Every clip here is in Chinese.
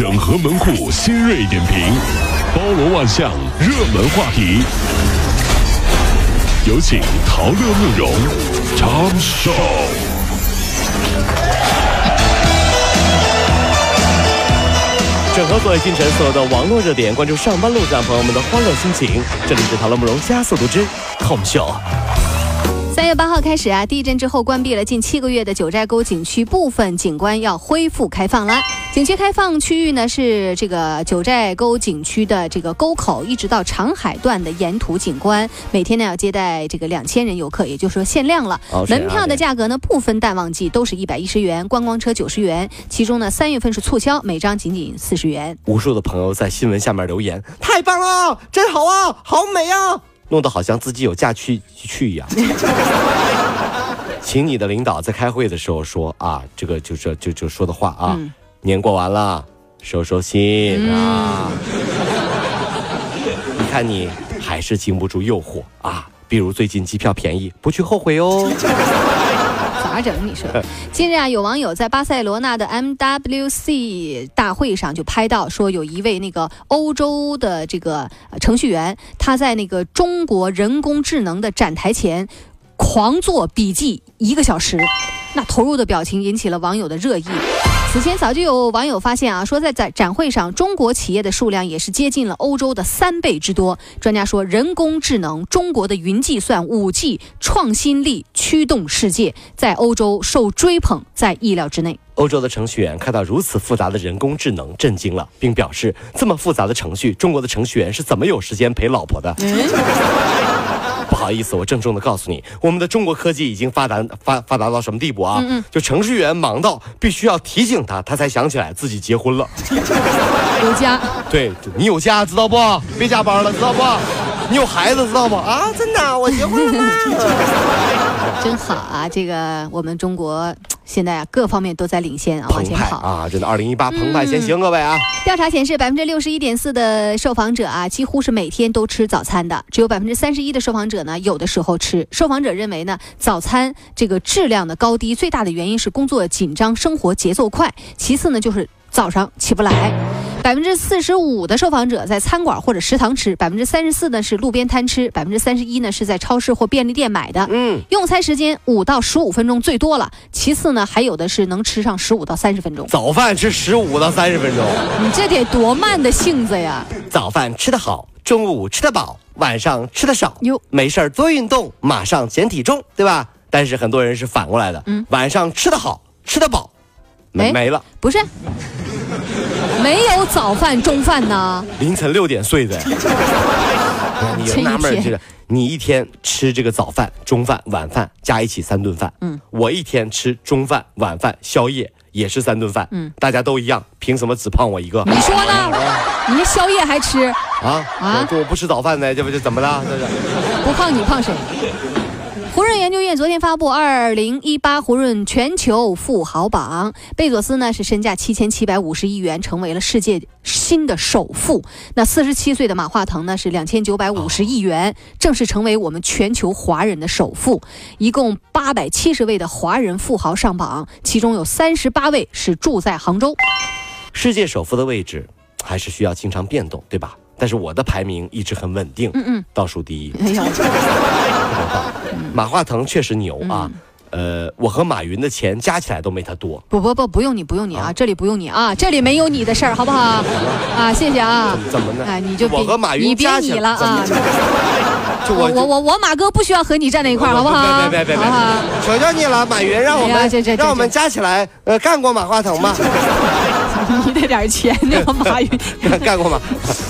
整合门户新锐点评，包罗万象，热门话题。有请陶乐慕容长寿。整合所有今晨所有的网络热点，关注上班路上朋友们的欢乐心情。这里是陶乐慕容加速度之 Tom Show。三月八号开始啊，地震之后关闭了近七个月的九寨沟景区部分景观要恢复开放了。景区开放区域呢是这个九寨沟景区的这个沟口，一直到长海段的沿途景观，每天呢要接待这个两千人游客，也就是说限量了。门票的价格呢不分淡旺季，都是一百一十元，观光车九十元，其中呢三月份是促销，每张仅仅四十元。无数的朋友在新闻下面留言：“太棒了，真好啊，好美啊！”弄得好像自己有假去去一样。请你的领导在开会的时候说啊，这个就这就就说的话啊，嗯年过完了，收收心啊。你看你还是经不住诱惑啊，比如最近机票便宜，不去后悔哦。咋整？你说？近日啊，有网友在巴塞罗那的 MWC 大会上就拍到，说有一位那个欧洲的这个呃程序员，他在那个中国人工智能的展台前狂做笔记一个小时，那投入的表情引起了网友的热议。此前早就有网友发现啊，说在展展会上，中国企业的数量也是接近了欧洲的三倍之多。专家说，人工智能、中国的云计算、五 G 创新力驱动世界，在欧洲受追捧在意料之内。欧洲的程序员看到如此复杂的人工智能，震惊了，并表示这么复杂的程序，中国的程序员是怎么有时间陪老婆的？不好意思，我郑重的告诉你，我们的中国科技已经发达发发达到什么地步啊？就程序员忙到必须要提醒他，他才想起来自己结婚了。有家，对你有家知道不？别加班了知道不？你有孩子知道吗？啊，真的，我结婚了吗？真好啊！这个我们中国现在啊各方面都在领先啊，往前跑。啊！真的，二零一八澎湃先行，各位啊！调查显示，百分之六十一点四的受访者啊，几乎是每天都吃早餐的，只有百分之三十一的受访者呢，有的时候吃。受访者认为呢，早餐这个质量的高低，最大的原因是工作紧张，生活节奏快，其次呢就是早上起不来。百分之四十五的受访者在餐馆或者食堂吃，百分之三十四呢是路边摊吃，百分之三十一呢是在超市或便利店买的。嗯，用餐时间五到十五分钟最多了，其次呢还有的是能吃上十五到三十分钟。早饭吃十五到三十分钟。你这得多慢的性子呀！早饭吃得好，中午吃得饱，晚上吃得少。哟没事儿多运动，马上减体重，对吧？但是很多人是反过来的，嗯晚上吃得好，吃得饱，没哎没了。不是，没有早饭、中饭呢。凌晨六点睡的，哎 你纳闷儿天这个，你一天吃这个早饭、中饭、晚饭加一起三顿饭，嗯，我一天吃中饭、晚饭、宵夜也是三顿饭，嗯，大家都一样，凭什么只胖我一个？你说呢？你这宵夜还吃，啊啊我我不吃早饭呢，这不就怎么了？这是。不胖你胖谁？胡润研究院昨天发布二零一八胡润全球富豪榜，贝佐斯呢是身价七千七百五十亿元，成为了世界新的首富。那四十七岁的马化腾呢是两千九百五十亿元，正式成为我们全球华人的首富。一共八百七十位的华人富豪上榜，其中有三十八位是住在杭州。世界首富的位置还是需要经常变动，对吧？但是我的排名一直很稳定，嗯嗯，倒数第一。哎呀，马化腾确实牛啊，嗯呃，我和马云的钱加起来都没他多。不不不，不用你，不用你啊，啊这里不用你啊，这里没有你的事儿，好不好？啊，谢谢啊。怎么呢？哎，你就别我和马云你别加起你了啊！就我我我我我马哥不需要和你站在一块儿，好不好？别别别别？求求你了，马云，让我们让我们加起来，呃，干过马化腾吗？你这点钱那个，马云。干过吗？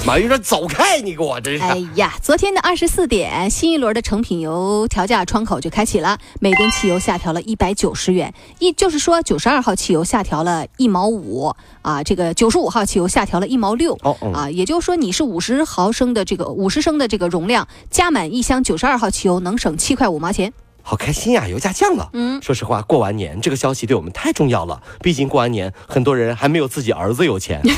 马云说走开，你给我真是。哎呀，昨天的二十四点，新一轮的成品油调价窗口就开启了，每吨汽油下调了一百九十元，一就是说九十二号汽油下调了一毛五啊，这个九十五号汽油下调了一毛六。哦嗯啊，也就是说你是五十毫升的这个五十升的这个容量，加满一箱九十二号汽油能省七块五毛钱。好开心呀，油价降了。嗯，说实话，过完年这个消息对我们太重要了。毕竟过完年，很多人还没有自己儿子有钱。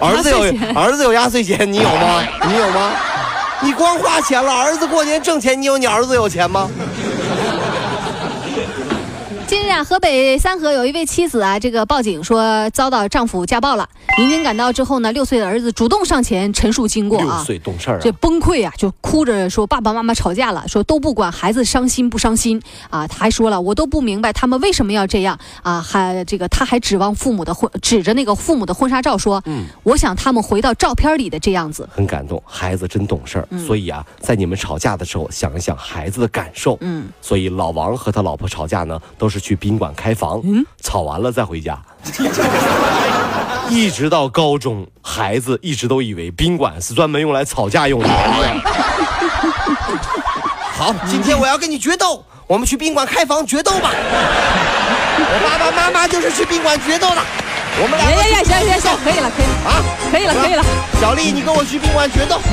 儿子有儿子有压岁钱，你有吗？你有吗？你光花钱了，儿子过年挣钱，你有你儿子有钱吗？河北三河有一位妻子啊，这个报警说遭到丈夫家暴了。民警赶到之后呢，六岁的儿子主动上前陈述经过啊，六岁懂事儿啊这崩溃啊，就哭着说爸爸妈妈吵架了，说都不管孩子伤心不伤心啊。他还说了，我都不明白他们为什么要这样啊，还这个他还指望父母的婚，指着那个父母的婚纱照说，嗯，我想他们回到照片里的这样子。很感动，孩子真懂事儿。所以啊，在你们吵架的时候，想一想孩子的感受。嗯，所以老王和他老婆吵架呢，都是去宾馆开房，吵完了再回家。一直到高中，孩子一直都以为宾馆是专门用来吵架用的。好，今天我要跟你决斗，我们去宾馆开房决斗吧。我爸爸妈妈就是去宾馆决斗的，我们两个哎呀呀，行行行，可以了，可以了，啊，可以了，可以了。小丽，你跟我去宾馆决斗。